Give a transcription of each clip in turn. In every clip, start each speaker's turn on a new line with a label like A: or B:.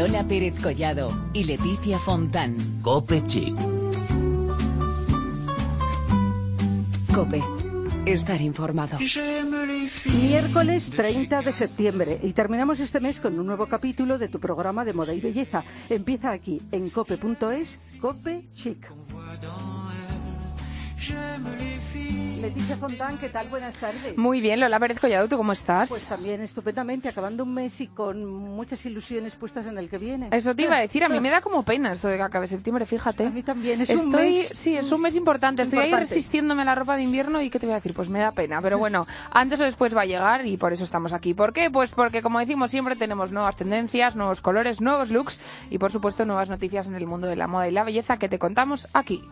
A: Lola Pérez Collado y Leticia Fontán.
B: Cope Chic.
A: Cope. Estar informado.
C: Miércoles 30 de septiembre y terminamos este mes con un nuevo capítulo de tu programa de moda y belleza. Empieza aquí en cope.es, Cope Chic. Leticia Fontán, ¿qué tal? Buenas tardes.
D: Muy bien, Lola Pérez Collado, ¿tú cómo estás?
C: Pues también estupendamente, acabando un mes y con muchas ilusiones puestas en el que viene.
D: Eso te iba a decir, a mí me da como pena esto de que acabe septiembre, fíjate.
C: A mí también, es
D: Estoy,
C: un mes...
D: Sí, es un mes importante. Estoy ahí resistiéndome a la ropa de invierno y ¿qué te voy a decir? Pues me da pena. Pero bueno, antes o después va a llegar y por eso estamos aquí. ¿Por qué? Pues porque, como decimos siempre, tenemos nuevas tendencias, nuevos colores, nuevos looks y, por supuesto, nuevas noticias en el mundo de la moda y la belleza que te contamos aquí.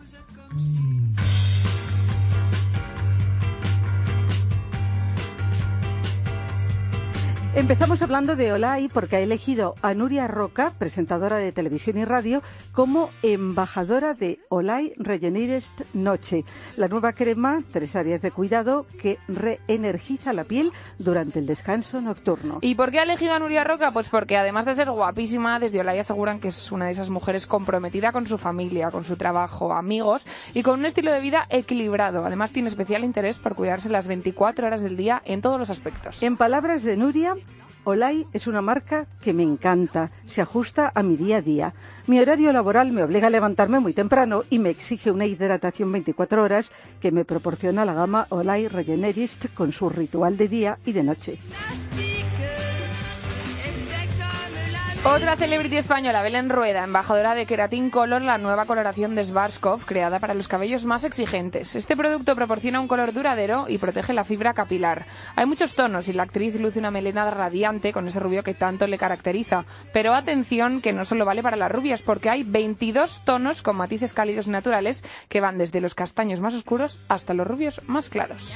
C: Empezamos hablando de Olay porque ha elegido a Nuria Roca, presentadora de televisión y radio, como embajadora de Olay Regenerist Noche, la nueva crema, tres áreas de cuidado que reenergiza la piel durante el descanso nocturno.
D: ¿Y por qué ha elegido a Nuria Roca? Pues porque además de ser guapísima, desde Olay aseguran que es una de esas mujeres comprometida con su familia, con su trabajo, amigos y con un estilo de vida equilibrado. Además tiene especial interés por cuidarse las 24 horas del día en todos los aspectos.
C: En palabras de Nuria, Olay es una marca que me encanta, se ajusta a mi día a día. Mi horario laboral me obliga a levantarme muy temprano y me exige una hidratación 24 horas que me proporciona la gama Olay Regenerist con su ritual de día y de noche.
D: Otra celebrity española, Belén Rueda, embajadora de Keratin Color, la nueva coloración de Schwarzkopf, creada para los cabellos más exigentes. Este producto proporciona un color duradero y protege la fibra capilar. Hay muchos tonos y la actriz luce una melena radiante con ese rubio que tanto le caracteriza. Pero atención que no solo vale para las rubias, porque hay 22 tonos con matices cálidos naturales que van desde los castaños más oscuros hasta los rubios más claros.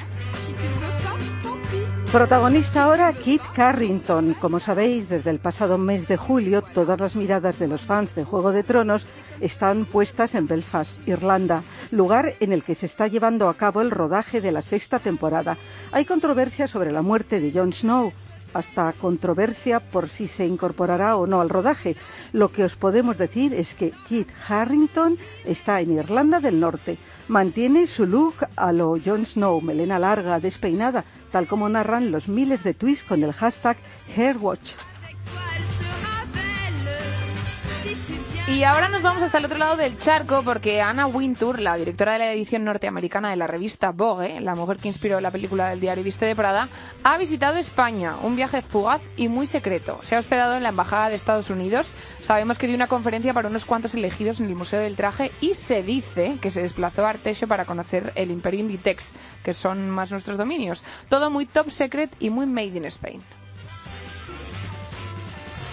C: Protagonista ahora Kit Carrington. Como sabéis, desde el pasado mes de julio, todas las miradas de los fans de Juego de Tronos están puestas en Belfast, Irlanda, lugar en el que se está llevando a cabo el rodaje de la sexta temporada. Hay controversia sobre la muerte de Jon Snow, hasta controversia por si se incorporará o no al rodaje. Lo que os podemos decir es que Kit Harrington está en Irlanda del Norte. Mantiene su look a lo Jon Snow, melena larga, despeinada, tal como narran los miles de tweets con el hashtag Hairwatch.
D: Y ahora nos vamos hasta el otro lado del charco porque Anna Wintour, la directora de la edición norteamericana de la revista Vogue, la mujer que inspiró la película del diario Viste de Prada, ha visitado España, un viaje fugaz y muy secreto. Se ha hospedado en la Embajada de Estados Unidos, sabemos que dio una conferencia para unos cuantos elegidos en el Museo del Traje y se dice que se desplazó a Arteixo para conocer el Imperio Inditex, que son más nuestros dominios. Todo muy top secret y muy made in Spain.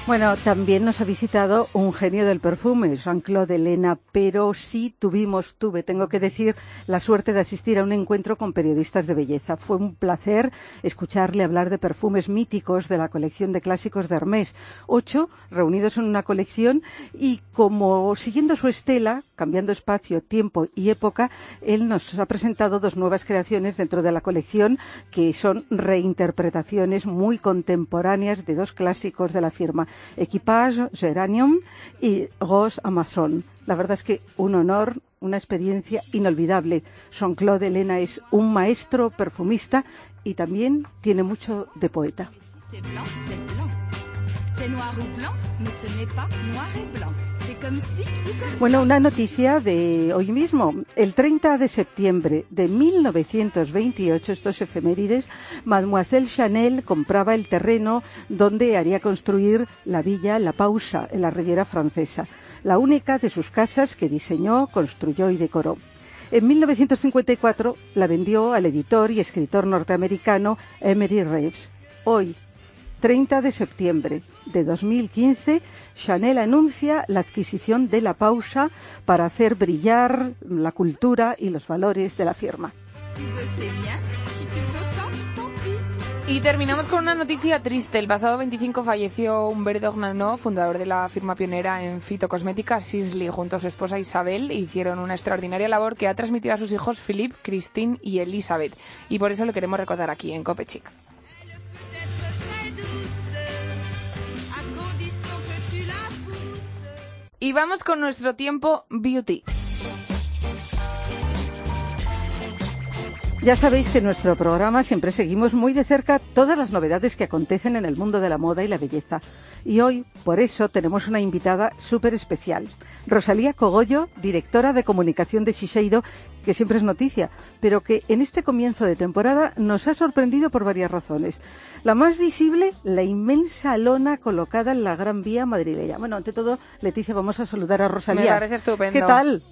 C: Bueno, también nos ha visitado un genio del perfume, Jean-Claude Elena, pero sí tuvimos, tuve, tengo que decir, la suerte de asistir a un encuentro con periodistas de belleza. Fue un placer escucharle hablar de perfumes míticos de la colección de clásicos de Hermès, ocho reunidos en una colección y como siguiendo su estela, cambiando espacio, tiempo y época, él nos ha presentado dos nuevas creaciones dentro de la colección que son reinterpretaciones muy contemporáneas de dos clásicos de la firma. Equipage Geranium y Rose Amazon. La verdad es que un honor, una experiencia inolvidable. Jean-Claude Elena es un maestro perfumista y también tiene mucho de poeta. Bueno, una noticia de hoy mismo. El 30 de septiembre de 1928, estos efemérides, Mademoiselle Chanel compraba el terreno donde haría construir la villa La Pausa, en la Riviera Francesa, la única de sus casas que diseñó, construyó y decoró. En 1954 la vendió al editor y escritor norteamericano Emery Reeves. Hoy, 30 de septiembre de 2015, Chanel anuncia la adquisición de la pausa para hacer brillar la cultura y los valores de la firma.
D: Y terminamos con una noticia triste. El pasado 25 falleció Humberto Ornano, fundador de la firma pionera en fitocosmética Sisley. Junto a su esposa Isabel hicieron una extraordinaria labor que ha transmitido a sus hijos Philip, Christine y Elizabeth. Y por eso lo queremos recordar aquí en Copechic. Y vamos con nuestro tiempo beauty.
C: Ya sabéis que en nuestro programa siempre seguimos muy de cerca todas las novedades que acontecen en el mundo de la moda y la belleza. Y hoy, por eso, tenemos una invitada súper especial. Rosalía Cogollo, directora de comunicación de Shiseido, que siempre es noticia, pero que en este comienzo de temporada nos ha sorprendido por varias razones. La más visible, la inmensa lona colocada en la Gran Vía madrileña. Bueno, ante todo, Leticia, vamos a saludar a Rosalía.
D: Me parece estupendo.
C: ¿Qué tal?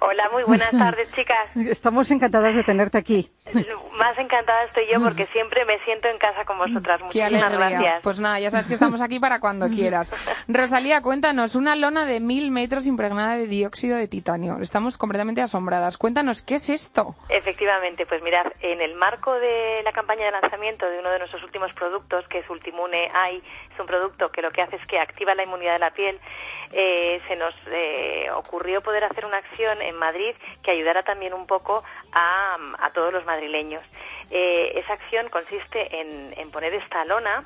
B: Hola, muy buenas tardes, chicas.
C: Estamos encantadas de tenerte aquí.
B: Más encantada estoy yo porque siempre me siento en casa con vosotras. Muchísimas gracias.
D: Pues nada, ya sabes que estamos aquí para cuando quieras. Rosalía, cuéntanos, una lona de mil metros impregnada de dióxido de titanio. Estamos completamente asombradas. Cuéntanos, ¿qué es esto?
B: Efectivamente, pues mirad, en el marco de la campaña de lanzamiento de uno de nuestros últimos productos, que es Ultimune AI, es un producto que lo que hace es que activa la inmunidad de la piel, eh, se nos eh, ocurrió poder hacer una acción en Madrid que ayudara también un poco a, todos los madrileños. Eh, esa acción consiste en, poner esta lona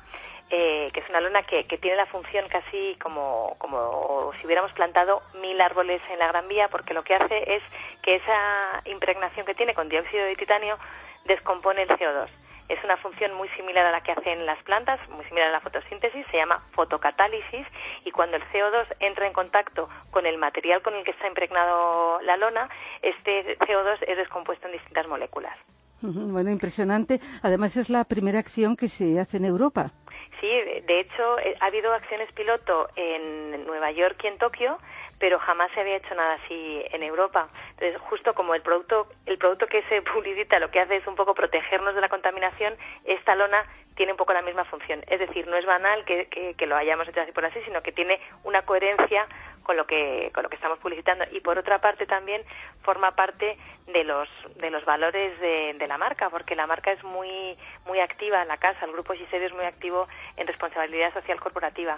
B: que es una lona que, tiene la función casi como, como si hubiéramos plantado mil árboles en la Gran Vía, porque lo que hace es que esa impregnación que tiene con dióxido de titanio descompone el CO2 es una función muy similar a la que hacen las plantas, muy similar a la fotosíntesis, se llama fotocatálisis y cuando el CO2 entra en contacto con el material con el que está impregnado la lona, este CO2 es descompuesto en distintas moléculas.
C: Bueno, impresionante. Además es la primera acción que se hace en Europa.
B: Sí, de hecho eh, ha habido acciones piloto en Nueva York y en Tokio pero jamás se había hecho nada así en Europa. Entonces, justo como el producto, el producto que se publicita lo que hace es un poco protegernos de la contaminación, esta lona tiene un poco la misma función. Es decir, no es banal que, que, lo hayamos hecho así por así, sino que tiene una coherencia con lo que con lo que estamos publicitando. Y por otra parte también forma parte de los de los valores de, de la marca porque la marca es muy muy activa en la casa. El grupo Shiseido es muy activo en responsabilidad social corporativa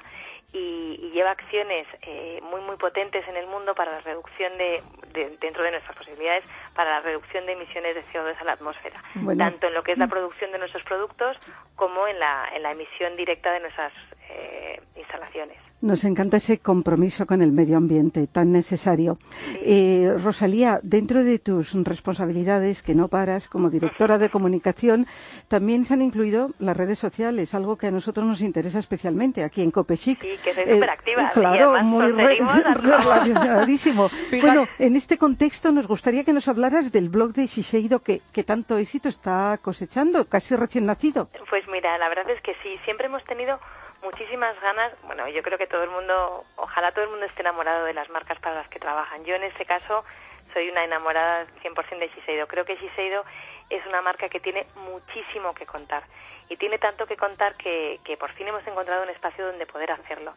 B: y, lleva acciones eh, muy muy potentes en el mundo para la reducción de, dentro de nuestras posibilidades para la reducción de emisiones de CO2 a la atmósfera tanto en lo que es la producción de nuestros productos como en la en la emisión directa de nuestras eh, instalaciones
C: nos encanta ese compromiso con el medio ambiente tan necesario. Eh, Rosalía, dentro de tus responsabilidades que no paras como directora de comunicación, también se han incluido las redes sociales, algo que a nosotros nos interesa especialmente aquí en Copechic.
B: Sí, que activa.
C: claro, muy relacionadísimo. bueno, en este contexto nos gustaría que nos hablaras del blog de Shiseido que, que tanto éxito está cosechando, casi recién nacido.
B: Pues mira, la verdad es que sí, siempre hemos tenido muchísimas ganas, bueno, yo creo que todo el mundo, ojalá todo el mundo esté enamorado de las marcas para las que trabajan. Yo en este caso soy una enamorada 100% de Shiseido. Creo que Shiseido es una marca que tiene muchísimo que contar y tiene tanto que contar que, que por fin hemos encontrado un espacio donde poder hacerlo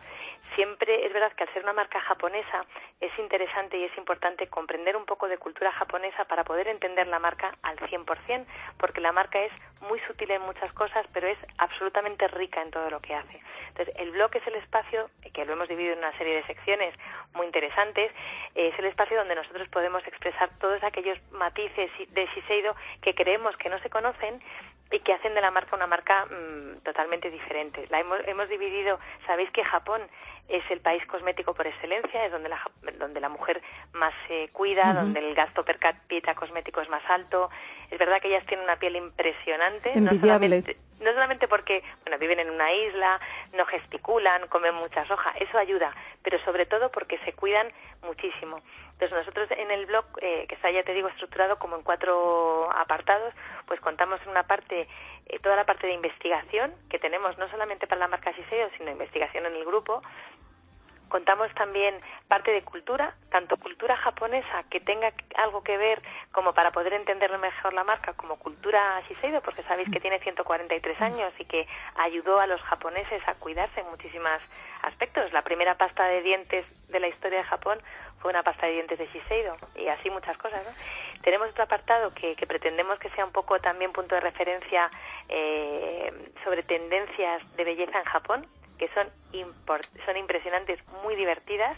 B: siempre es verdad que al ser una marca japonesa es interesante y es importante comprender un poco de cultura japonesa para poder entender la marca al 100%, porque la marca es muy sutil en muchas cosas, pero es absolutamente rica en todo lo que hace. Entonces, el blog es el espacio, que lo hemos dividido en una serie de secciones muy interesantes, es el espacio donde nosotros podemos expresar todos aquellos matices de Shiseido que creemos que no se conocen y que hacen de la marca una marca mm, totalmente diferente. La hemos, hemos dividido, sabéis que Japón es el país cosmético por excelencia, es donde la, donde la mujer más se cuida, donde el gasto per cápita cosmético es más alto. Es verdad que ellas tienen una piel impresionante,
C: no solamente,
B: no solamente porque bueno, viven en una isla, no gesticulan, comen mucha soja, eso ayuda, pero sobre todo porque se cuidan muchísimo. Entonces nosotros en el blog, eh, que está ya te digo estructurado como en cuatro apartados, pues contamos en una parte eh, toda la parte de investigación que tenemos no solamente para la marca Shiseido, sino investigación en el grupo, Contamos también parte de cultura, tanto cultura japonesa que tenga algo que ver como para poder entender mejor la marca, como cultura Shiseido, porque sabéis que tiene 143 años y que ayudó a los japoneses a cuidarse en muchísimos aspectos. La primera pasta de dientes de la historia de Japón fue una pasta de dientes de Shiseido y así muchas cosas. Tenemos otro apartado que, pretendemos que sea un poco también punto de referencia eh, sobre tendencias de belleza en Japón que son, son impresionantes, muy divertidas.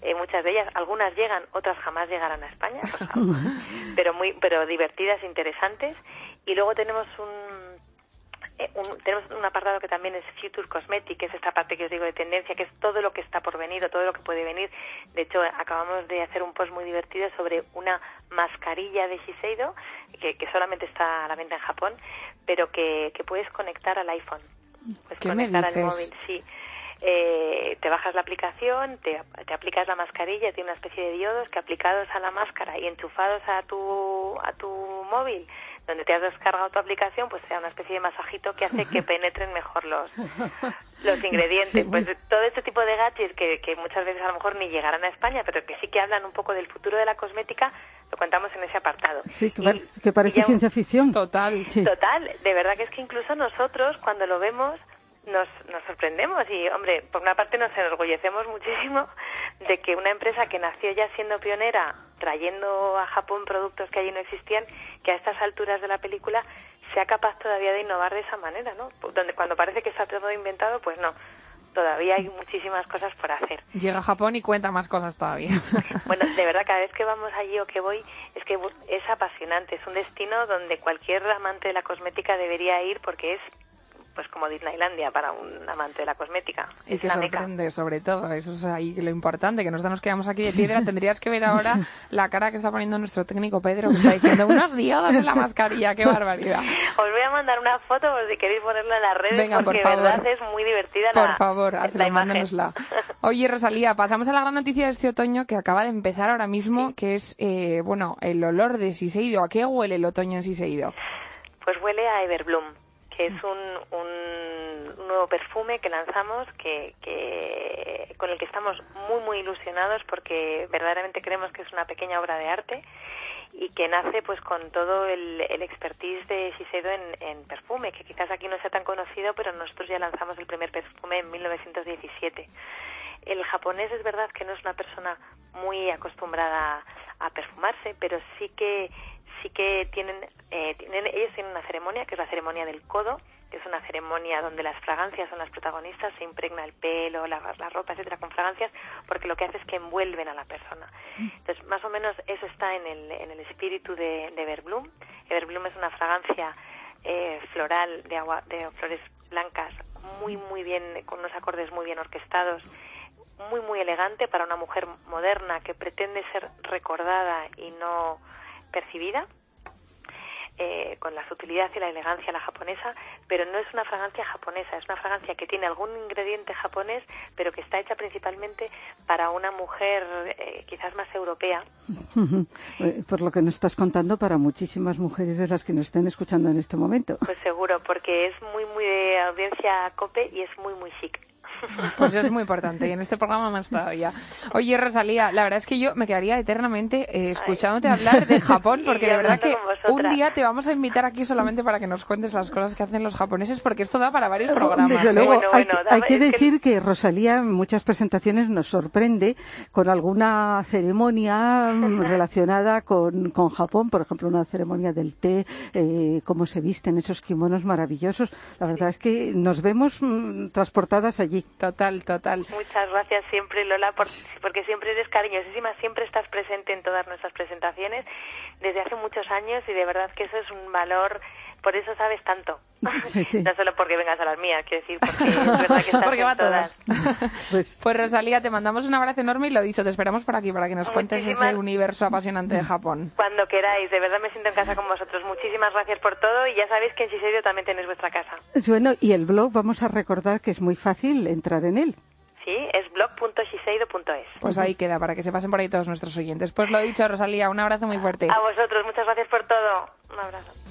B: Eh, muchas de ellas, algunas llegan, otras jamás llegarán a España, pero muy, pero divertidas, interesantes. Y luego tenemos un, eh, un- tenemos un apartado que también es Future Cosmetic, que es esta parte que os digo de tendencia, que es todo lo que está por venir o todo lo que puede venir. De hecho, acabamos de hacer un post muy divertido sobre una mascarilla de Shiseido, que, que solamente está a la venta en Japón, pero que, que puedes conectar al iPhone. Puedes
D: ¿Qué me
B: conectar al móvil, sí. Eh, te bajas la aplicación, te, te aplicas la mascarilla, tiene una especie de diodos que aplicados a la máscara y enchufados a tu, a tu móvil, donde te has descargado tu aplicación, pues sea una especie de masajito que hace que penetren mejor los, los ingredientes.
C: Sí,
B: Pues todo este tipo de gadgets que, que muchas veces a lo mejor ni llegarán a España, pero que sí que hablan un poco del futuro de la cosmética, lo contamos en ese apartado.
C: Sí, que,
B: Y-
C: par- que parece ciencia ficción.
D: Total.
C: Sí.
B: Total, de verdad que es que incluso nosotros cuando lo vemos nos, nos sorprendemos y, hombre, por una parte nos enorgullecemos muchísimo de que una empresa que nació ya siendo pionera, trayendo a Japón productos que allí no existían, que a estas alturas de la película sea capaz todavía de innovar de esa manera, ¿no? Donde cuando parece que está todo inventado, pues no, todavía hay muchísimas cosas por hacer.
D: Llega a Japón y cuenta más cosas todavía.
B: Bueno, de verdad, cada vez que vamos allí o que voy, es que es apasionante. Es un destino donde cualquier amante de la cosmética debería ir porque es, pues, como Disneylandia para un amante de la cosmética.
D: Y
B: Es
D: que
B: la meca.
D: sorprende, sobre todo. Eso es ahí lo importante, que nosotros nos quedamos aquí de piedra. Tendrías que ver ahora la cara que está poniendo nuestro técnico Pedro, que está diciendo unos diodos en la mascarilla. ¡Qué barbaridad!
B: Os voy a mandar una foto por si queréis ponerla en las redes
D: Venga, por
B: porque de
D: favor.
B: verdad es muy divertida
D: Por
B: la,
D: favor,
B: la imagen.
D: mándanosla. Oye, Rosalía, pasamos a la gran noticia de este otoño que acaba de empezar ahora mismo, que es, eh, bueno, el olor de Siseido. ¿A qué huele el otoño en Siseido?
B: Pues huele a Everbloom, que es un, un nuevo perfume que lanzamos que, que con el que estamos muy muy ilusionados porque verdaderamente creemos que es una pequeña obra de arte y que nace pues con todo el, el expertise de Shiseido en, en perfume, que quizás aquí no sea tan conocido, pero nosotros ya lanzamos el primer perfume en 1917. El japonés es verdad que no es una persona muy acostumbrada a perfumarse, pero sí que sí que tienen, eh, tienen ellos tienen una ceremonia que es la ceremonia del codo, que es una ceremonia donde las fragancias son las protagonistas, se impregna el pelo, la, la ropa, etcétera, con fragancias, porque lo que hace es que envuelven a la persona. Entonces, más o menos eso está en el, en el espíritu de, de Everbloom. Everbloom es una fragancia eh, floral de agua, de flores blancas, muy muy bien, con unos acordes muy bien orquestados, muy muy elegante para una mujer moderna que pretende ser recordada y no percibida eh, con la sutilidad y la elegancia la japonesa, pero no es una fragancia japonesa, es una fragancia que tiene algún ingrediente japonés, pero que está hecha principalmente para una mujer eh, quizás más europea.
C: Eh, Por lo que nos estás contando, para muchísimas mujeres de las que nos estén escuchando en este momento.
B: Pues seguro, porque es muy muy de audiencia cope y es muy muy chic.
D: Pues eso es muy importante y en este programa más todavía. Oye, Rosalía, la verdad es que yo me quedaría eternamente eh, escuchándote hablar de Japón porque de verdad que un día te vamos a invitar aquí solamente para que nos cuentes las cosas que hacen los japoneses porque esto da para varios programas.
C: Desde
D: ¿eh?
C: luego,
B: Bueno,
C: hay,
B: bueno,
C: que- decir que Rosalía en muchas presentaciones nos sorprende con alguna ceremonia mm, relacionada con, con Japón, por ejemplo, una ceremonia del té, eh, cómo se visten esos kimonos maravillosos. La verdad es que nos vemos mm, transportadas allí.
D: Total, total.
B: Muchas gracias siempre, Lola, por- porque siempre eres cariñosísima, siempre estás presente en todas nuestras presentaciones desde hace muchos años y de verdad que eso es un valor, por eso sabes tanto.
C: Sí, sí.
B: No solo porque vengas a las mías, quiero decir, porque es verdad que estás
D: Porque
B: en
D: va a
B: todas.
D: todas.
C: Pues
D: Pues Rosalía, te mandamos un abrazo enorme y lo dicho, te esperamos por aquí para que nos cuentes ese universo apasionante de Japón.
B: Cuando queráis, de verdad me siento en casa con vosotros. Muchísimas gracias por todo y ya sabéis que en Shiseido también tenéis vuestra casa.
C: bueno, y el blog vamos a recordar que es muy fácil entrar en él.
B: Sí, es blog.shiseido.es.
D: Pues ahí queda, para que se pasen por ahí todos nuestros oyentes. Pues lo dicho, Rosalía, un abrazo muy fuerte.
B: A vosotros, muchas gracias por todo. Un abrazo.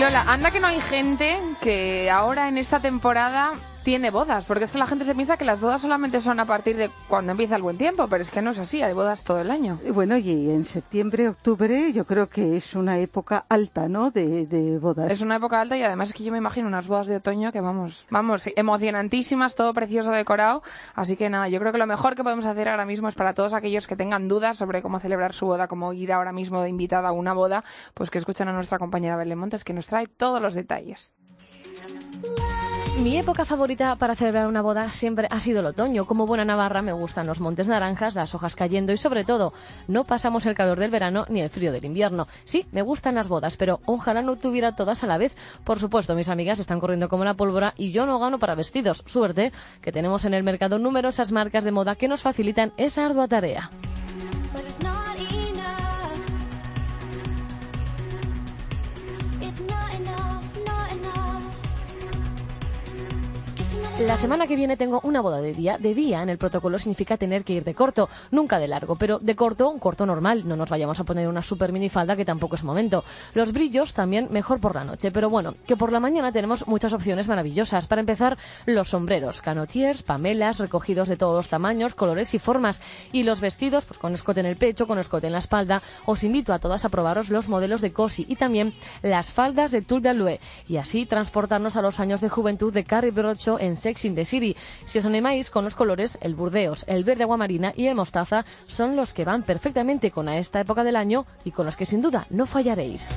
D: Lola, anda que no hay gente que ahora en esta temporada tiene bodas, porque es que la gente se piensa que las bodas solamente son a partir de cuando empieza el buen tiempo, pero es que no es así, hay bodas todo el año.
C: Y Bueno, y en septiembre, octubre, yo creo que es una época alta, ¿no? De, de bodas.
D: Es una época alta y además es que yo me imagino unas bodas de otoño que vamos, vamos, emocionantísimas, todo precioso decorado. Así que nada, yo creo que lo mejor que podemos hacer ahora mismo es para todos aquellos que tengan dudas sobre cómo celebrar su boda, cómo ir ahora mismo de invitada a una boda, pues que escuchen a nuestra compañera Belén Montes que nos trae todos los detalles.
E: Mi época favorita para celebrar una boda siempre ha sido el otoño. Como buena navarra me gustan los montes naranjas, las hojas cayendo y sobre todo no pasamos el calor del verano ni el frío del invierno. Sí, me gustan las bodas, pero ojalá no tuviera todas a la vez. Por supuesto, mis amigas están corriendo como la pólvora y yo no gano para vestidos. Suerte que tenemos en el mercado numerosas marcas de moda que nos facilitan esa ardua tarea. La semana que viene tengo una boda de día. De día en el protocolo significa tener que ir de corto, nunca de largo, pero de corto, un corto normal. No nos vayamos a poner una super minifalda que tampoco es momento. Los brillos también mejor por la noche, pero bueno, que por la mañana tenemos muchas opciones maravillosas. Para empezar, los sombreros, canotiers, pamelas, recogidos de todos los tamaños, colores y formas. Y los vestidos, pues con escote en el pecho, con escote en la espalda. Os invito a todas a probaros los modelos de Cosi y también las faldas de Tulle d'Alue y así transportarnos a los años de juventud de Carrie Brocho en Sex in. Si os animáis con los colores, el burdeos, el verde aguamarina y el mostaza son los que van perfectamente con a esta época del año y con los que sin duda no fallaréis.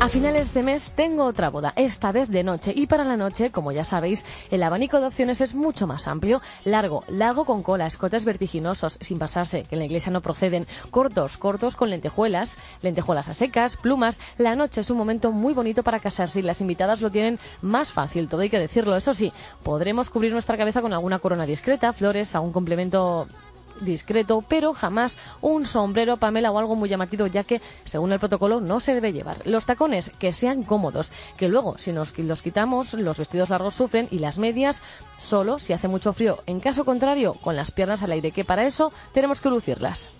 E: A finales de mes tengo otra boda, esta vez de noche. Y para la noche, como ya sabéis, el abanico de opciones es mucho más amplio. Largo, largo con cola, escotes vertiginosos, sin pasarse, que en la iglesia no proceden. Cortos, cortos con lentejuelas, lentejuelas a secas, plumas. La noche es un momento muy bonito para casarse y las invitadas lo tienen más fácil, todo hay que decirlo. Eso sí, podremos cubrir nuestra cabeza con alguna corona discreta, flores, algún complemento discreto, pero jamás un sombrero, Pamela, o algo muy llamativo, ya que, según el protocolo, no se debe llevar. Los tacones, que sean cómodos, que luego, si nos los quitamos, los vestidos largos sufren y las medias, solo si hace mucho frío. En caso contrario, con las piernas al aire, que para eso tenemos que lucirlas.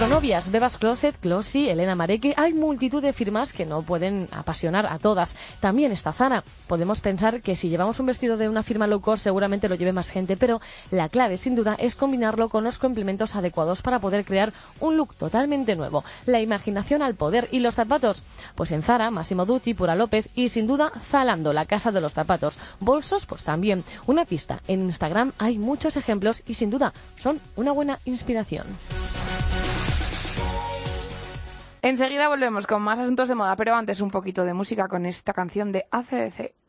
E: Pronovias, Bebas Closet, Closy, Elena Mareque, hay multitud de firmas que no pueden apasionar a todas. También está Zara. Podemos pensar que si llevamos un vestido de una firma low cost seguramente lo lleve más gente, pero la clave sin duda es combinarlo con los complementos adecuados para poder crear un look totalmente nuevo. La imaginación al poder y los zapatos. Pues en Zara, Massimo Dutti, Pura López y sin duda Zalando, la casa de los zapatos. Bolsos, pues también. Una pista. En Instagram hay muchos ejemplos y sin duda son una buena inspiración.
D: Enseguida volvemos con más asuntos de moda, pero antes un poquito de música con esta canción de ACDC.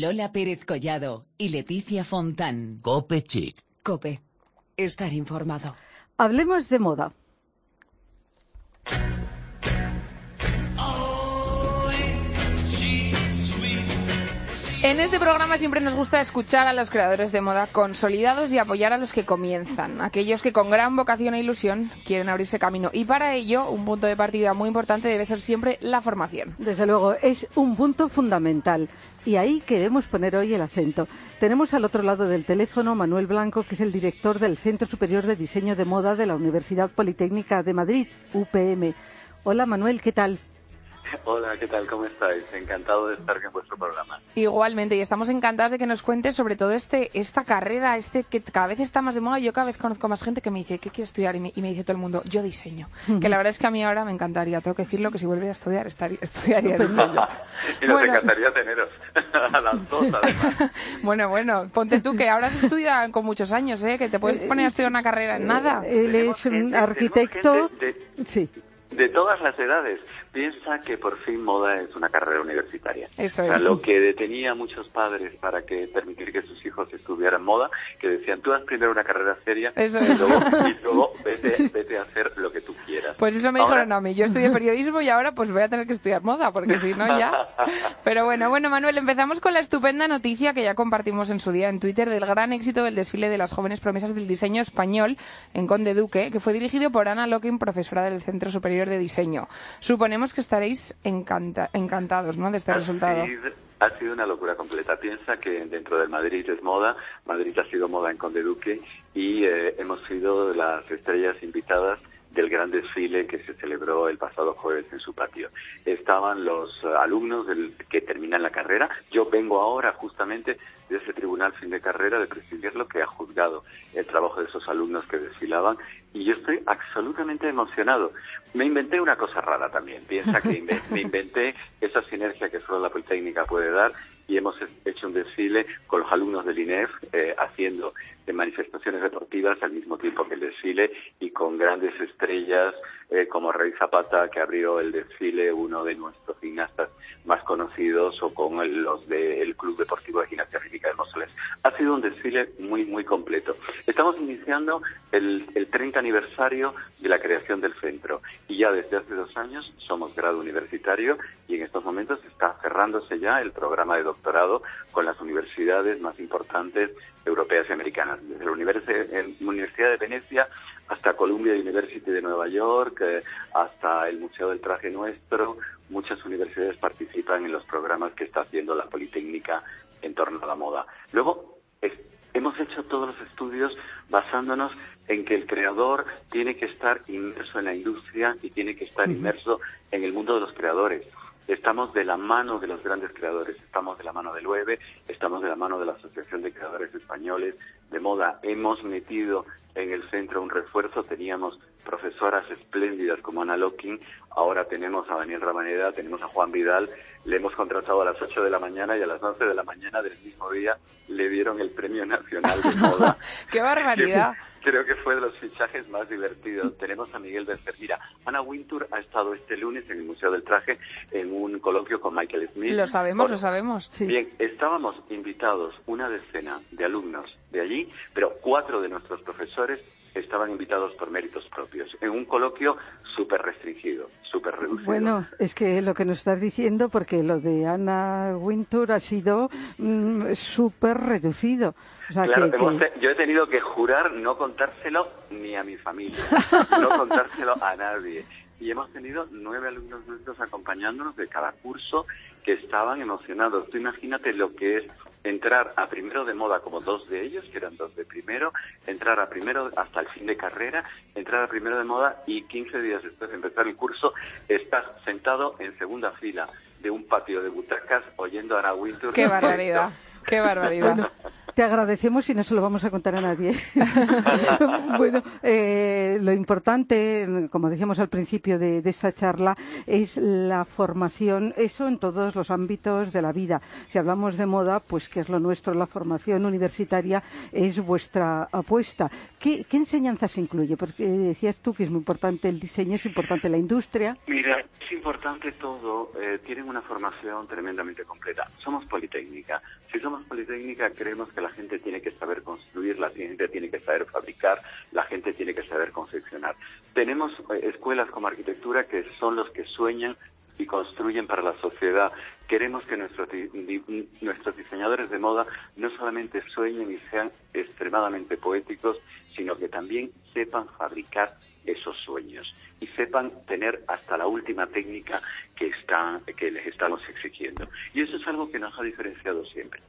A: Lola Pérez Collado y Leticia Fontán.
F: Cope Chic.
A: Cope. Estar informado.
C: Hablemos de moda.
D: En este programa siempre nos gusta escuchar a los creadores de moda consolidados y apoyar a los que comienzan, aquellos que con gran vocación e ilusión quieren abrirse camino. Y para ello, un punto de partida muy importante debe ser siempre la formación.
C: Desde luego, es un punto fundamental. Y ahí queremos poner hoy el acento. Tenemos al otro lado del teléfono Manuel Blanco, que es el director del Centro Superior de Diseño de Moda de la Universidad Politécnica de Madrid, UPM. Hola Manuel, ¿qué tal?
G: Hola, ¿qué tal? ¿Cómo estáis? Encantado de estar en vuestro programa.
D: Igualmente, y estamos encantadas de que nos cuentes sobre todo este esta carrera, este que cada vez está más de moda. Yo cada vez conozco más gente que me dice, ¿qué quiero estudiar? Y me, y me dice todo el mundo, yo diseño. Que la verdad es que a mí ahora me encantaría, tengo que decirlo, que si volviera a estudiar, estaría, estudiaría diseño.
G: y nos
D: Bueno.
G: encantaría teneros a las dos, además.
D: Bueno, bueno, ponte tú que ahora se estudia con muchos años, ¿eh? Que te puedes poner a estudiar una carrera en nada.
C: Él es un arquitecto.
G: gente de-
C: Sí.
G: De todas las edades, piensa que por fin moda es una carrera universitaria.
D: Eso
G: O sea,
D: es.
G: lo que detenía a muchos padres para que permitir que sus hijos estudiaran moda, que decían, tú haz primero una carrera seria
D: Eso
G: y
D: es.
G: luego, y luego vete, vete a hacer lo que tú quieras.
D: Pues eso me
G: Ahora-
D: dijeron a mí. Yo estudié periodismo y ahora pues voy a tener que estudiar moda, porque si no ya. Pero bueno, bueno, Manuel, empezamos con la estupenda noticia que ya compartimos en su día en Twitter del gran éxito del desfile de las jóvenes promesas del diseño español en Conde Duque, que fue dirigido por Ana Locking, profesora del Centro Superior de Diseño. Suponemos que estaréis encanta- encantados, ¿no? De este resultado.
G: ha sido una locura completa. Piensa que dentro del Madrid es moda, Madrid ha sido moda en Conde Duque y eh, hemos sido las estrellas invitadas del gran desfile que se celebró el pasado jueves en su patio. Estaban los eh, alumnos que terminan la carrera. Yo vengo ahora justamente de ese tribunal fin de carrera de presidirlo que ha juzgado el trabajo de esos alumnos que desfilaban y yo estoy absolutamente emocionado. Me inventé una cosa rara también. Piensa que me inventé esa sinergia que solo la Politécnica puede dar y hemos he- hecho un desfile con los alumnos del INEF eh, haciendo manifestaciones deportivas al mismo tiempo que el desfile y con grandes estrellas eh, como Rey Zapata que abrió el desfile, uno de nuestros gimnastas más conocidos o con el- los del Club Deportivo de Gimnasia Rítmica de Móstoles. Ha sido un desfile muy, muy completo. Estamos iniciando el, el 30 aniversario de la creación del centro y ya desde hace dos años somos grado universitario y en estos momentos está cerrándose ya el programa de doctorado con las universidades más importantes europeas y americanas, desde la Univers- Universidad de Venecia hasta Columbia University de Nueva York, eh, hasta el Museo del Traje Nuestro. Muchas universidades participan en los programas que está haciendo la Politécnica en torno a la moda. Luego, es- hemos hecho todos los estudios basándonos en que el creador tiene que estar inmerso en la industria y tiene que estar inmerso en el mundo de los creadores. Estamos de la mano de los grandes creadores, estamos de la mano del UEB, estamos de la mano de la Asociación de Creadores Españoles de Moda. Hemos metido en el centro un refuerzo, teníamos profesoras espléndidas como Ana Locking, ahora tenemos a Daniel Ramaneda, tenemos a Juan Vidal, le hemos contratado a las 8 de la mañana y a las 11 de la mañana del mismo día le dieron el Premio Nacional de Moda.
D: ¡Qué barbaridad!
G: Creo que fue de los fichajes más divertidos. Tenemos a Miguel Bercer. Mira, Ana Wintour ha estado este lunes en el Museo del Traje en un coloquio con Michael Smith.
D: Lo sabemos, lo sabemos.
C: Sí.
G: Bien, estábamos invitados una decena de alumnos de allí, pero cuatro de nuestros profesores estaban invitados por méritos propios, en un coloquio súper restringido, súper reducido.
C: Bueno, es que lo que nos estás diciendo, porque lo de Ana Wintour ha sido mm, súper reducido. O sea,
G: Claro,
C: que,
G: hemos
C: que-
G: yo he tenido que jurar no contárselo ni a mi familia, no contárselo a nadie. Y hemos tenido nueve alumnos nuestros acompañándonos de cada curso que estaban emocionados. Tú imagínate lo que es entrar a primero de moda como dos de ellos, que eran dos de primero, entrar a primero hasta el fin de carrera, entrar a primero de moda y 15 días después de empezar el curso estás sentado en segunda fila de un patio de butacas oyendo a Ana Wintour.
D: ¡Qué barbaridad! ¡Qué barbaridad!
C: Te agradecemos y no se lo vamos a contar a nadie. bueno, eh, lo importante, como decíamos al principio de, de esta charla, es la formación, eso en todos los ámbitos de la vida. Si hablamos de moda, pues que es lo nuestro, la formación universitaria es vuestra apuesta. ¿Qué, qué enseñanzas incluye? Porque decías tú que es muy importante el diseño, es importante la industria.
G: Mira, es importante todo. eh, tienen una formación tremendamente completa. Somos Politécnica. Si somos Politécnica, creemos que la gente tiene que saber construir, la gente tiene que saber fabricar, la gente tiene que saber confeccionar. Tenemos eh, escuelas como arquitectura que son los que sueñan y construyen para la sociedad. Queremos que nuestros, nuestros diseñadores de moda no solamente sueñen y sean extremadamente poéticos, sino que también sepan fabricar esos sueños y sepan tener hasta la última técnica que, está, que les estamos exigiendo. Y eso es algo que nos ha diferenciado siempre.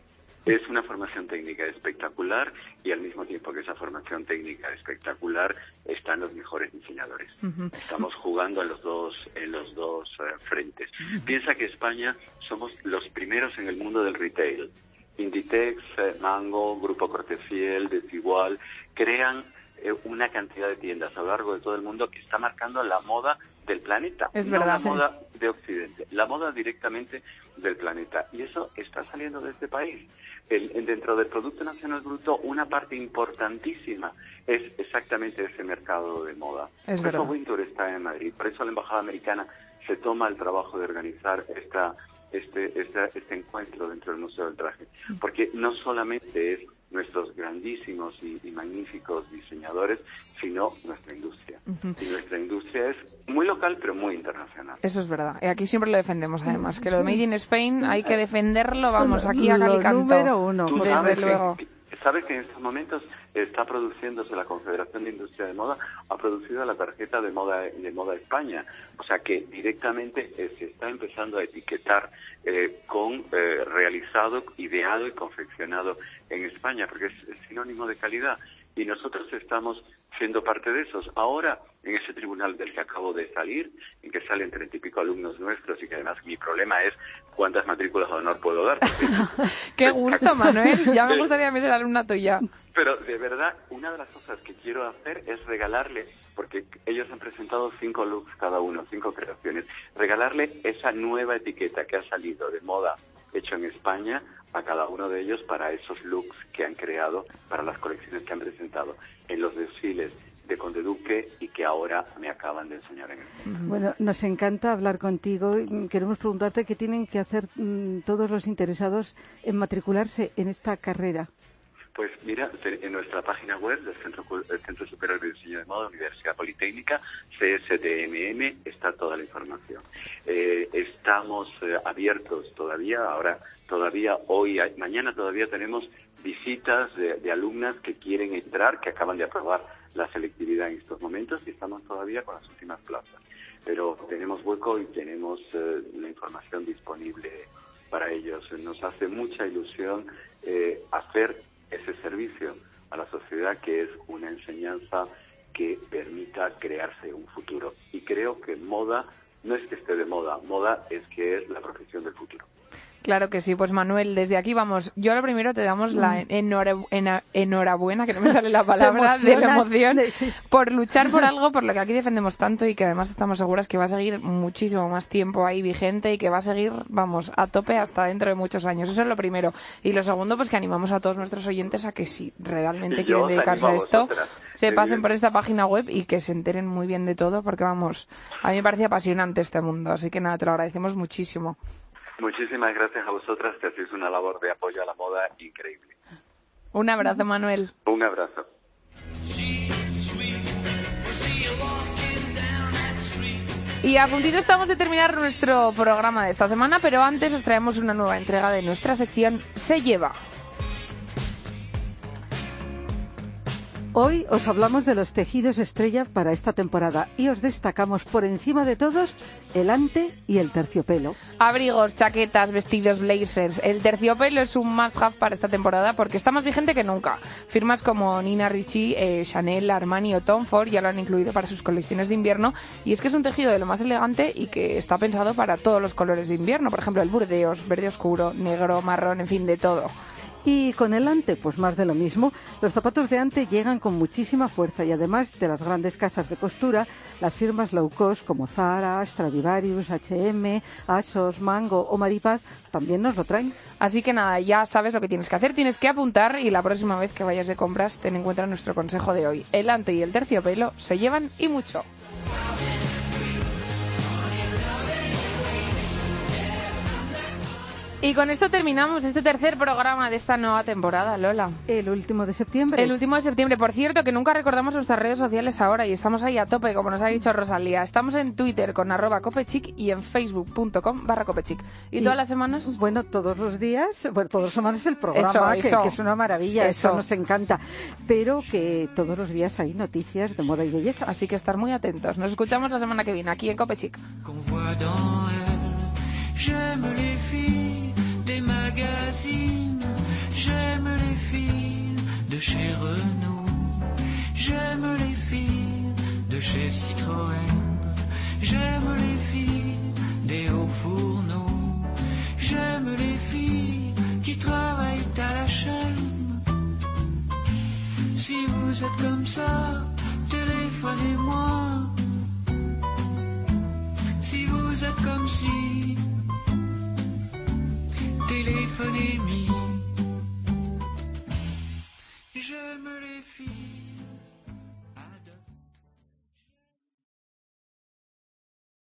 G: Es una formación técnica espectacular y al mismo tiempo que esa formación técnica espectacular están los mejores diseñadores. Estamos jugando en los dos en los dos eh, frentes. Piensa que España somos los primeros en el mundo del retail. Inditex, eh, Mango, Grupo Cortefiel, Desigual crean eh, una cantidad de tiendas a lo largo de todo el mundo que está marcando la moda del planeta,
D: Es
G: no
D: verdad,
G: la moda de Occidente, la moda directamente del planeta. Y eso está saliendo de este país. El- el- dentro del Producto Nacional Bruto, una parte importantísima es exactamente ese mercado de moda.
D: Es
G: por
D: verdad.
G: eso Wintour está en Madrid, por eso la Embajada Americana se toma el trabajo de organizar esta, este, esta- este encuentro dentro del Museo del Traje, porque no solamente es nuestros grandísimos y, y magníficos diseñadores, sino nuestra industria. Y nuestra industria es muy local, pero muy internacional.
D: Eso es verdad. Y aquí siempre lo defendemos, además. Que lo de Made in Spain hay que defenderlo, vamos, aquí a
C: Lo número uno.
D: Desde luego.
G: que- sabes que en estos momentos está produciéndose la Confederación de Industria de Moda ha producido la tarjeta de moda de moda España, o sea que directamente eh, se está empezando a etiquetar eh, con eh, realizado, ideado y confeccionado en España, porque es, es sinónimo de calidad y nosotros estamos siendo parte de esos. Ahora, en ese tribunal del que acabo de salir, en que salen treinta y pico alumnos nuestros y que además mi problema es cuántas matrículas de honor puedo dar.
D: Qué gusto, Manuel. Ya me gustaría a mí ser alumna tuya.
G: pero de verdad, una de las cosas que quiero hacer es regalarle, porque ellos han presentado cinco looks cada uno, cinco creaciones, regalarle esa nueva etiqueta que ha salido de moda hecho en España a cada uno de ellos para esos looks que han creado, para las colecciones que han presentado en los desfiles de Conde Duque y que ahora me acaban de enseñar en el
C: Bueno, nos encanta hablar contigo. y Queremos preguntarte qué tienen que hacer mm, todos los interesados en matricularse en esta carrera.
G: Pues mira, en nuestra página web del Centro, Cu- el Centro Superior de Diseño de Moda, Universidad Politécnica, CSDMM, está toda la información. Eh, estamos eh, abiertos todavía, ahora todavía hoy, mañana todavía tenemos visitas de, de alumnas que quieren entrar, que acaban de aprobar la selectividad en estos momentos y estamos todavía con las últimas plazas. Pero tenemos hueco y tenemos eh, la información disponible para ellos. Nos hace mucha ilusión eh, hacer ese servicio a la sociedad que es una enseñanza que permita crearse un futuro. Y creo que moda no es que esté de moda, moda es que es la profesión del futuro.
D: Claro que sí, pues Manuel, desde aquí vamos. Yo lo primero te damos la enhora- ena- enhorabuena, que no me sale la palabra, de la emoción,
C: de- sí.
D: por luchar por algo por lo que aquí defendemos tanto y que además estamos seguras que va a seguir muchísimo más tiempo ahí vigente y que va a seguir, vamos, a tope hasta dentro de muchos años. Eso es lo primero. Y lo segundo, pues que animamos a todos nuestros oyentes a que si realmente quieren dedicarse a esto, se pasen por esta página web y que se enteren muy bien de todo, porque vamos, a mí me parece apasionante este mundo. Así que nada, te lo agradecemos muchísimo.
G: Muchísimas gracias a vosotras que hacéis una labor de apoyo a la moda increíble.
D: Un abrazo, Manuel.
G: Un abrazo.
D: Y a puntito estamos de terminar nuestro programa de esta semana, pero antes os traemos una nueva entrega de nuestra sección Se lleva.
C: Hoy os hablamos de los tejidos estrella para esta temporada y os destacamos por encima de todos el ante y el terciopelo.
D: Abrigos, chaquetas, vestidos, blazers. El terciopelo es un must-have para esta temporada porque está más vigente que nunca. Firmas como Nina Ricci, eh, Chanel, Armani o Tom Ford ya lo han incluido para sus colecciones de invierno y es que es un tejido de lo más elegante y que está pensado para todos los colores de invierno. Por ejemplo, el burdeos, verde oscuro, negro, marrón, en fin, de todo.
C: Y con el Ante, pues más de lo mismo. Los zapatos de Ante llegan con muchísima fuerza y además de las grandes casas de costura, las firmas low cost como Zara, Stradivarius, H&M, Asos, Mango o Maripaz también nos lo traen.
D: Así que nada, ya sabes lo que tienes que hacer. Tienes que apuntar y la próxima vez que vayas de compras ten en cuenta nuestro consejo de hoy. El ante y el terciopelo se llevan y mucho. Y con esto terminamos este tercer programa de esta nueva temporada, Lola.
C: El último de septiembre.
D: El último de septiembre. Por cierto, que nunca recordamos nuestras redes sociales ahora y estamos ahí a tope, como nos ha dicho Rosalía. Estamos en Twitter con arroba copechic y en facebook.com barra copechic. ¿Y, todas las semanas?
C: Bueno, todos los días, bueno, todas las semanas el programa,
D: Eso,
C: que,
D: eso.
C: que es una maravilla, eso.
D: Eso.
C: nos encanta. Pero que todos los días hay noticias de moda y belleza.
D: Así que estar muy atentos. Nos escuchamos la semana que viene aquí en Copechic.
H: J'aime les filles j'aime les filles de chez Renault, j'aime les filles de chez Citroën, j'aime les filles des hauts fourneaux, j'aime les filles qui travaillent à la chaîne. Si vous êtes comme ça, téléphonez-moi. Si vous êtes comme si, téléphonez-moi. J'aime les filles